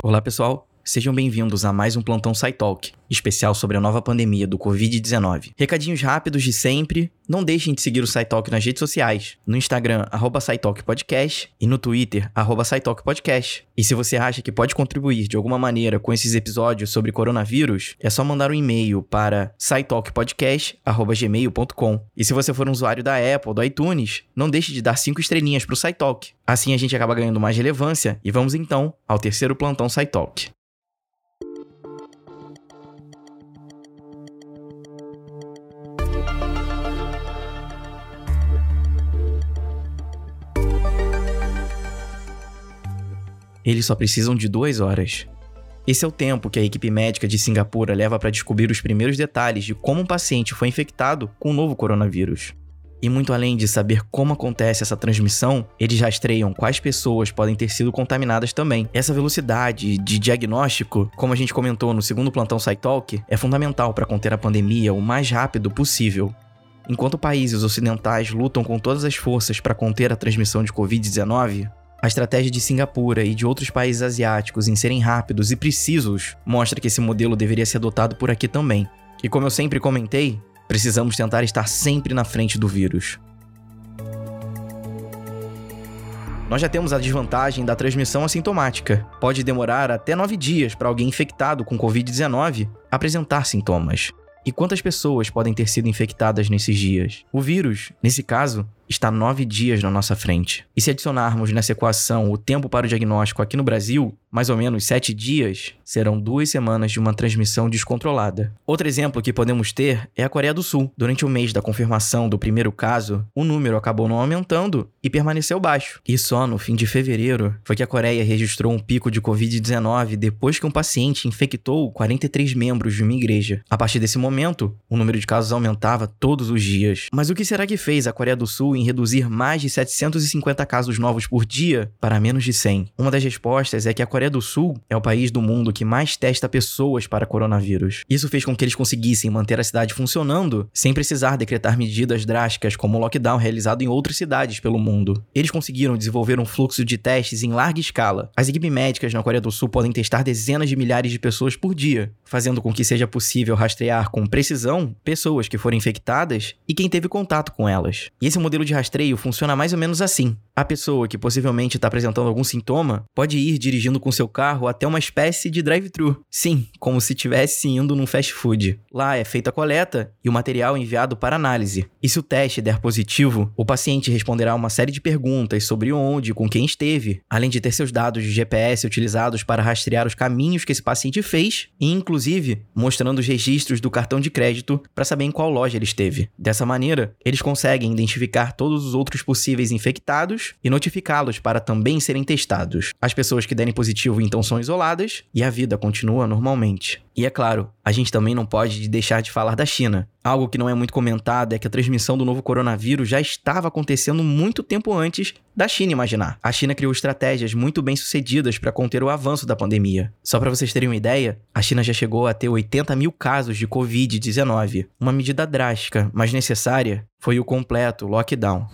Olá, pessoal. Sejam bem-vindos a mais um Plantão SciTalk, especial sobre a nova pandemia do Covid-19. Recadinhos rápidos de sempre. Não deixem de seguir o SciTalk nas redes sociais, no Instagram, arroba Podcast, e no Twitter, arroba Podcast. E se você acha que pode contribuir de alguma maneira com esses episódios sobre coronavírus, é só mandar um e-mail para scitalkpodcast.gmail.com. E se você for um usuário da Apple, do iTunes, não deixe de dar cinco estrelinhas para o SciTalk. Assim a gente acaba ganhando mais relevância e vamos então ao terceiro Plantão SciTalk. Eles só precisam de duas horas. Esse é o tempo que a equipe médica de Singapura leva para descobrir os primeiros detalhes de como um paciente foi infectado com o novo coronavírus. E muito além de saber como acontece essa transmissão, eles rastreiam quais pessoas podem ter sido contaminadas também. Essa velocidade de diagnóstico, como a gente comentou no segundo plantão SciTalk, é fundamental para conter a pandemia o mais rápido possível. Enquanto países ocidentais lutam com todas as forças para conter a transmissão de Covid-19, a estratégia de Singapura e de outros países asiáticos em serem rápidos e precisos mostra que esse modelo deveria ser adotado por aqui também. E como eu sempre comentei, precisamos tentar estar sempre na frente do vírus. Nós já temos a desvantagem da transmissão assintomática. Pode demorar até nove dias para alguém infectado com Covid-19 apresentar sintomas. E quantas pessoas podem ter sido infectadas nesses dias? O vírus, nesse caso, está nove dias na nossa frente. E se adicionarmos nessa equação o tempo para o diagnóstico aqui no Brasil, mais ou menos sete dias, serão duas semanas de uma transmissão descontrolada. Outro exemplo que podemos ter é a Coreia do Sul. Durante o mês da confirmação do primeiro caso, o número acabou não aumentando e permaneceu baixo. E só no fim de fevereiro foi que a Coreia registrou um pico de Covid-19 depois que um paciente infectou 43 membros de uma igreja. A partir desse momento, o número de casos aumentava todos os dias. Mas o que será que fez a Coreia do Sul em reduzir mais de 750 casos novos por dia para menos de 100? Uma das respostas é que a Coreia do Sul é o país do mundo que mais testa pessoas para coronavírus. Isso fez com que eles conseguissem manter a cidade funcionando sem precisar decretar medidas drásticas como o lockdown realizado em outras cidades pelo mundo. Eles conseguiram desenvolver um fluxo de testes em larga escala. As equipes médicas na Coreia do Sul podem testar dezenas de milhares de pessoas por dia, fazendo com que seja possível rastrear com precisão pessoas que foram infectadas e quem teve contato com elas. E esse modelo de rastreio funciona mais ou menos assim. A pessoa que possivelmente está apresentando algum sintoma pode ir dirigindo com seu carro até uma espécie de drive-thru. Sim, como se estivesse indo num fast food. Lá é feita a coleta e o material é enviado para análise. E se o teste der positivo, o paciente responderá uma série de perguntas sobre onde e com quem esteve, além de ter seus dados de GPS utilizados para rastrear os caminhos que esse paciente fez e, inclusive, mostrando os registros do cartão de crédito para saber em qual loja ele esteve. Dessa maneira, eles conseguem identificar todos os outros possíveis infectados e notificá-los para também serem testados. As pessoas que derem positivo então são isoladas e a vida continua normalmente. E é claro, a gente também não pode deixar de falar da China. Algo que não é muito comentado é que a transmissão do novo coronavírus já estava acontecendo muito tempo antes da China imaginar. A China criou estratégias muito bem sucedidas para conter o avanço da pandemia. Só para vocês terem uma ideia, a China já chegou a ter 80 mil casos de Covid-19. Uma medida drástica, mas necessária, foi o completo lockdown.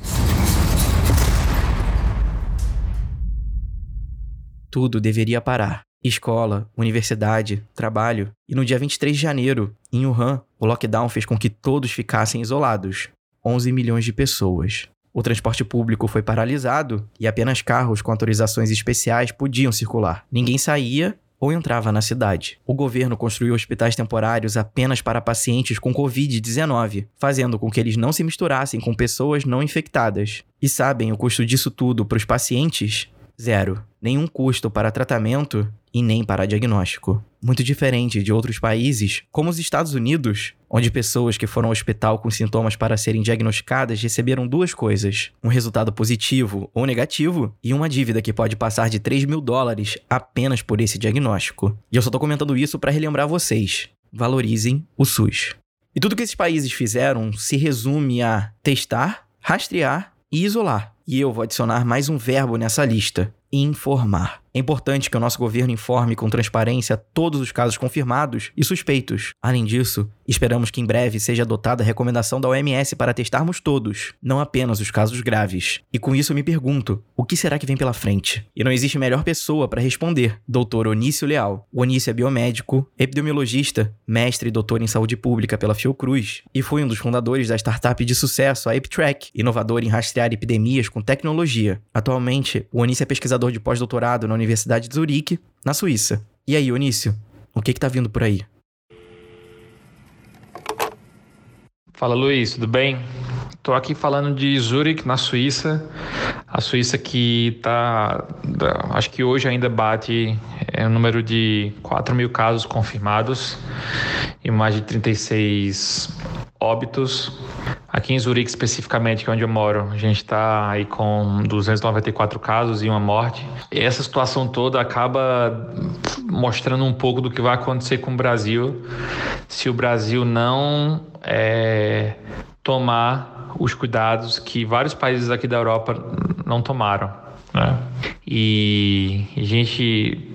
Tudo deveria parar. Escola, universidade, trabalho. E no dia 23 de janeiro, em Wuhan, o lockdown fez com que todos ficassem isolados 11 milhões de pessoas. O transporte público foi paralisado e apenas carros com autorizações especiais podiam circular. Ninguém saía ou entrava na cidade. O governo construiu hospitais temporários apenas para pacientes com Covid-19, fazendo com que eles não se misturassem com pessoas não infectadas. E sabem o custo disso tudo para os pacientes? Zero. Nenhum custo para tratamento e nem para diagnóstico. Muito diferente de outros países, como os Estados Unidos, onde pessoas que foram ao hospital com sintomas para serem diagnosticadas receberam duas coisas: um resultado positivo ou negativo e uma dívida que pode passar de 3 mil dólares apenas por esse diagnóstico. E eu só tô comentando isso para relembrar vocês: valorizem o SUS. E tudo que esses países fizeram se resume a testar, rastrear e isolar. E eu vou adicionar mais um verbo nessa lista: informar. É importante que o nosso governo informe com transparência todos os casos confirmados e suspeitos. Além disso, esperamos que em breve seja adotada a recomendação da OMS para testarmos todos, não apenas os casos graves. E com isso me pergunto, o que será que vem pela frente? E não existe melhor pessoa para responder, doutor Onício Leal. O Onício é biomédico, epidemiologista, mestre e doutor em saúde pública pela Fiocruz e foi um dos fundadores da startup de sucesso, a EpiTrack, inovador em rastrear epidemias com tecnologia. Atualmente, o Onício é pesquisador de pós-doutorado na Universidade de Zurique, na Suíça. E aí, Onício, o que está vindo por aí? Fala Luiz, tudo bem? Estou aqui falando de Zurich, na Suíça. A Suíça que está, acho que hoje ainda bate é, o número de 4 mil casos confirmados e mais de 36 óbitos. Aqui em Zurique, especificamente, que é onde eu moro, a gente está aí com 294 casos e uma morte. E essa situação toda acaba mostrando um pouco do que vai acontecer com o Brasil se o Brasil não é, tomar os cuidados que vários países aqui da Europa não tomaram. Né? E a gente,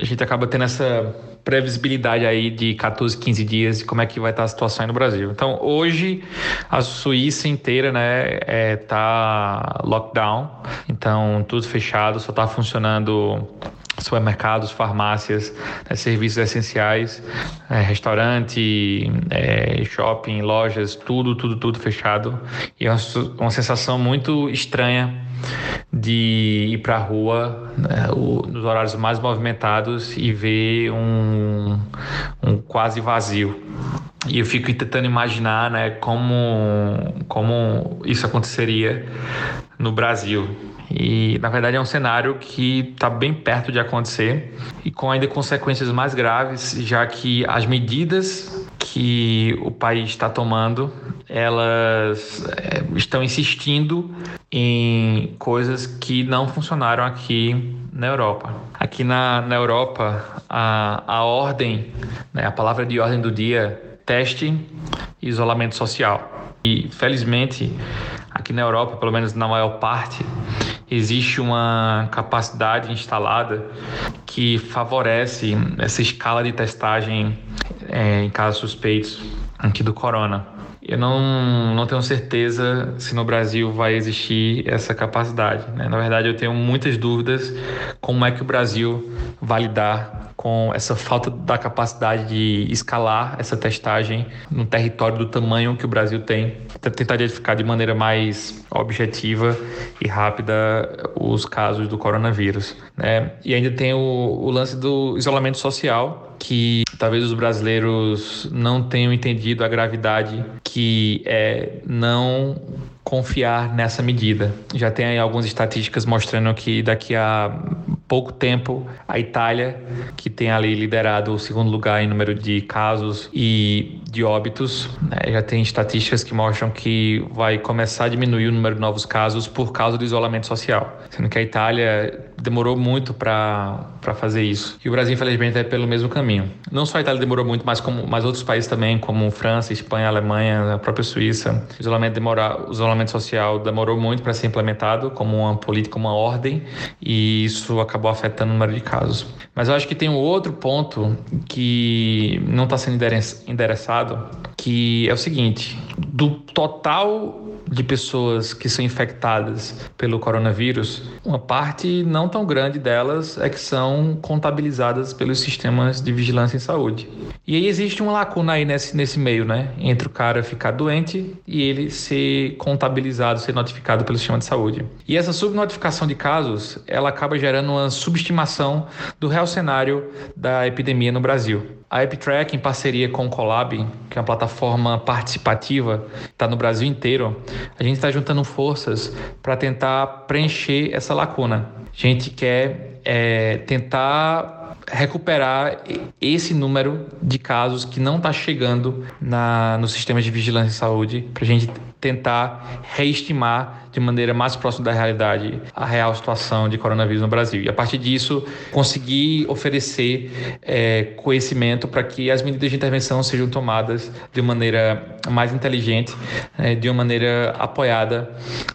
a gente acaba tendo essa previsibilidade aí de 14, 15 dias de como é que vai estar a situação aí no Brasil. Então, hoje a Suíça inteira, né, é, tá lockdown, então tudo fechado, só está funcionando supermercados, farmácias, né, serviços essenciais, é, restaurante, é, shopping, lojas, tudo, tudo, tudo fechado. E é uma, uma sensação muito estranha de ir para a rua né, o, nos horários mais movimentados e ver um, um quase vazio. E eu fico tentando imaginar né, como, como isso aconteceria no Brasil. E na verdade é um cenário que está bem perto de acontecer e com ainda consequências mais graves, já que as medidas que o país está tomando elas é, estão insistindo em coisas que não funcionaram aqui na Europa. Aqui na, na Europa, a, a ordem, né, a palavra de ordem do dia, teste e isolamento social. E felizmente, aqui na Europa, pelo menos na maior parte, existe uma capacidade instalada que favorece essa escala de testagem é, em casos suspeitos aqui do corona. Eu não, não tenho certeza se no Brasil vai existir essa capacidade. Né? Na verdade, eu tenho muitas dúvidas como é que o Brasil vai lidar com essa falta da capacidade de escalar essa testagem no território do tamanho que o Brasil tem. Tentaria ficar de maneira mais objetiva e rápida os casos do coronavírus. Né? E ainda tem o, o lance do isolamento social, que talvez os brasileiros não tenham entendido a gravidade que é não confiar nessa medida. Já tem algumas estatísticas mostrando que daqui a pouco tempo a Itália, que tem ali liderado o segundo lugar em número de casos e de óbitos, né, já tem estatísticas que mostram que vai começar a diminuir o número de novos casos por causa do isolamento social, sendo que a Itália demorou muito para fazer isso. E o Brasil, infelizmente, é pelo mesmo caminho. Não só a Itália demorou muito, mas como mas outros países também, como França, Espanha, Alemanha, a própria Suíça. O isolamento, demora, o isolamento social demorou muito para ser implementado como uma política, uma ordem, e isso acabou afetando o número de casos. Mas eu acho que tem um outro ponto que não está sendo endereçado, que é o seguinte: do total de pessoas que são infectadas pelo coronavírus, uma parte não tão grande delas é que são contabilizadas pelos sistemas de vigilância em saúde. E aí existe uma lacuna aí nesse, nesse meio, né? Entre o cara ficar doente e ele ser contabilizado, ser notificado pelo sistema de saúde. E essa subnotificação de casos, ela acaba gerando uma subestimação do real cenário da epidemia no Brasil. A EpiTrack, em parceria com o Colab, que é uma plataforma participativa, está no Brasil inteiro, a gente está juntando forças para tentar preencher essa lacuna. A gente quer é, tentar recuperar esse número de casos que não está chegando na, nos sistemas de vigilância em saúde, para a gente tentar reestimar de maneira mais próxima da realidade a real situação de coronavírus no Brasil. E a partir disso, conseguir oferecer é, conhecimento para que as medidas de intervenção sejam tomadas de maneira mais inteligente, é, de uma maneira apoiada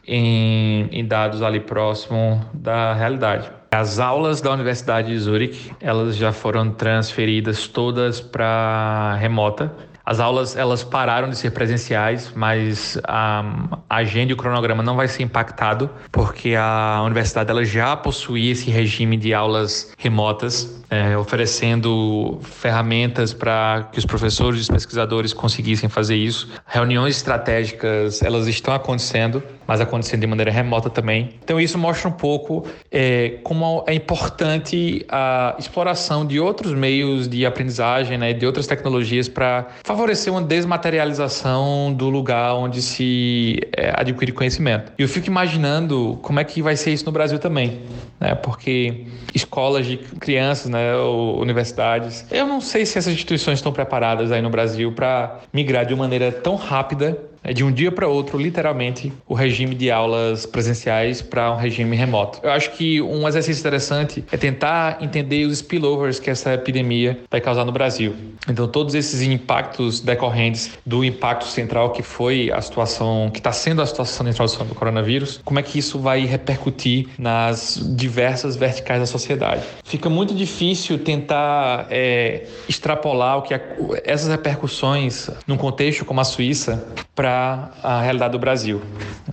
em, em dados ali próximo da realidade. As aulas da Universidade de Zurich, elas já foram transferidas todas para remota. As aulas elas pararam de ser presenciais, mas a, agenda e o cronograma não vai ser impactado, porque a universidade ela já possuía esse regime de aulas remotas, é, oferecendo ferramentas para que os professores e os pesquisadores conseguissem fazer isso. Reuniões estratégicas elas estão acontecendo, mas acontecendo de maneira remota também. Então isso mostra um pouco é, como é importante a exploração de outros meios de aprendizagem, né, de outras tecnologias para favorecer uma desmaterialização do lugar onde se é, adquire conhecimento. E eu fico imaginando como é que vai ser isso no Brasil também, né? Porque escolas de crianças, né, ou universidades, eu não sei se essas instituições estão preparadas aí no Brasil para migrar de uma maneira tão rápida de um dia para outro, literalmente, o regime de aulas presenciais para um regime remoto. Eu acho que um exercício interessante é tentar entender os spillovers que essa epidemia vai causar no Brasil. Então, todos esses impactos decorrentes do impacto central que foi a situação, que está sendo a situação de introdução do coronavírus, como é que isso vai repercutir nas diversas verticais da sociedade. Fica muito difícil tentar é, extrapolar o que a, essas repercussões num contexto como a Suíça para para a realidade do Brasil.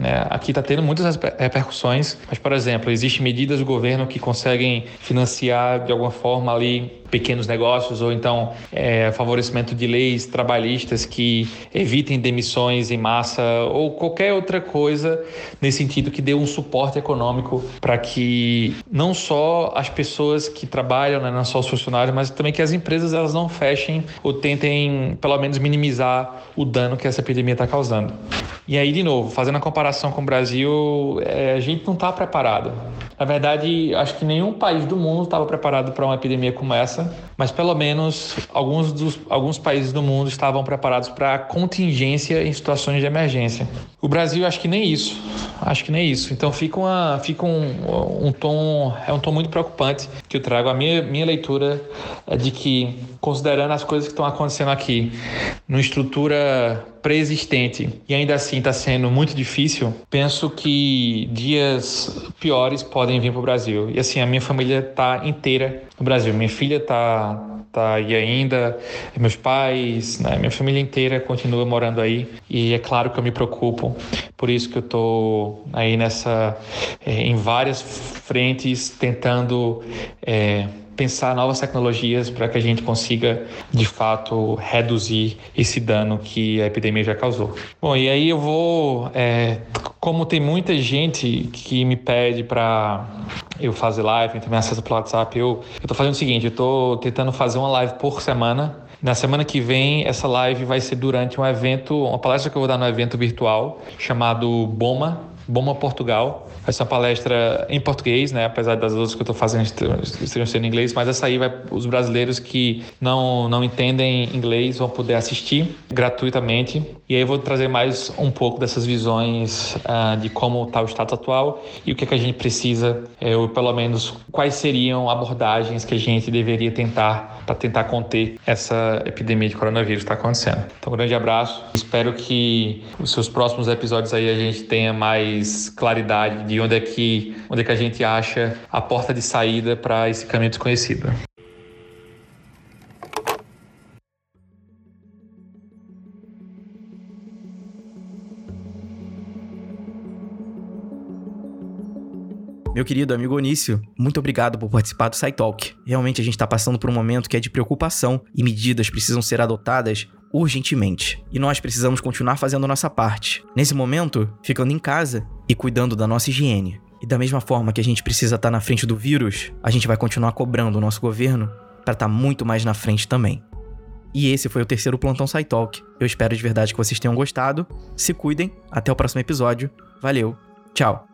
É, aqui está tendo muitas repercussões, mas, por exemplo, existem medidas do governo que conseguem financiar de alguma forma ali pequenos negócios ou então é, favorecimento de leis trabalhistas que evitem demissões em massa ou qualquer outra coisa nesse sentido que dê um suporte econômico para que não só as pessoas que trabalham, né, não só os funcionários, mas também que as empresas elas não fechem ou tentem pelo menos minimizar o dano que essa epidemia está causando. E aí, de novo, fazendo a comparação com o Brasil, é, a gente não está preparado. Na verdade, acho que nenhum país do mundo estava preparado para uma epidemia como essa, mas pelo menos alguns, dos, alguns países do mundo estavam preparados para contingência em situações de emergência. O Brasil, acho que nem isso. Acho que nem isso. Então fica, uma, fica um, um tom, é um tom muito preocupante que eu trago. A minha, minha leitura é de que, considerando as coisas que estão acontecendo aqui, numa estrutura pré-existente e ainda assim está sendo muito difícil, penso que dias piores podem vir para o Brasil. E assim, a minha família está inteira no Brasil. Minha filha está tá aí ainda, meus pais, né, minha família inteira continua morando aí e é claro que eu me preocupo. Por isso que eu estou aí nessa, é, em várias frentes tentando é, pensar novas tecnologias para que a gente consiga, de fato, reduzir esse dano que a epidemia já causou. Bom, e aí eu vou, é, como tem muita gente que me pede para eu fazer live, também acesso pelo WhatsApp, eu estou fazendo o seguinte, eu estou tentando fazer uma live por semana na semana que vem, essa live vai ser durante um evento, uma palestra que eu vou dar no evento virtual chamado BOMA, BOMA Portugal. Vai ser uma palestra em português, né? Apesar das outras que eu estou fazendo estejam sendo em inglês, mas essa aí vai os brasileiros que não, não entendem inglês vão poder assistir gratuitamente. E aí eu vou trazer mais um pouco dessas visões uh, de como está o status atual e o que, é que a gente precisa, é, ou pelo menos quais seriam abordagens que a gente deveria tentar para tentar conter essa epidemia de coronavírus que está acontecendo. Então, um grande abraço. Espero que os seus próximos episódios aí a gente tenha mais claridade de onde é que, onde é que a gente acha a porta de saída para esse caminho desconhecido. Meu querido amigo Onício, muito obrigado por participar do SciTalk. Realmente a gente está passando por um momento que é de preocupação e medidas precisam ser adotadas urgentemente. E nós precisamos continuar fazendo nossa parte. Nesse momento, ficando em casa e cuidando da nossa higiene. E da mesma forma que a gente precisa estar tá na frente do vírus, a gente vai continuar cobrando o nosso governo para estar tá muito mais na frente também. E esse foi o terceiro Plantão SciTalk. Eu espero de verdade que vocês tenham gostado. Se cuidem. Até o próximo episódio. Valeu. Tchau.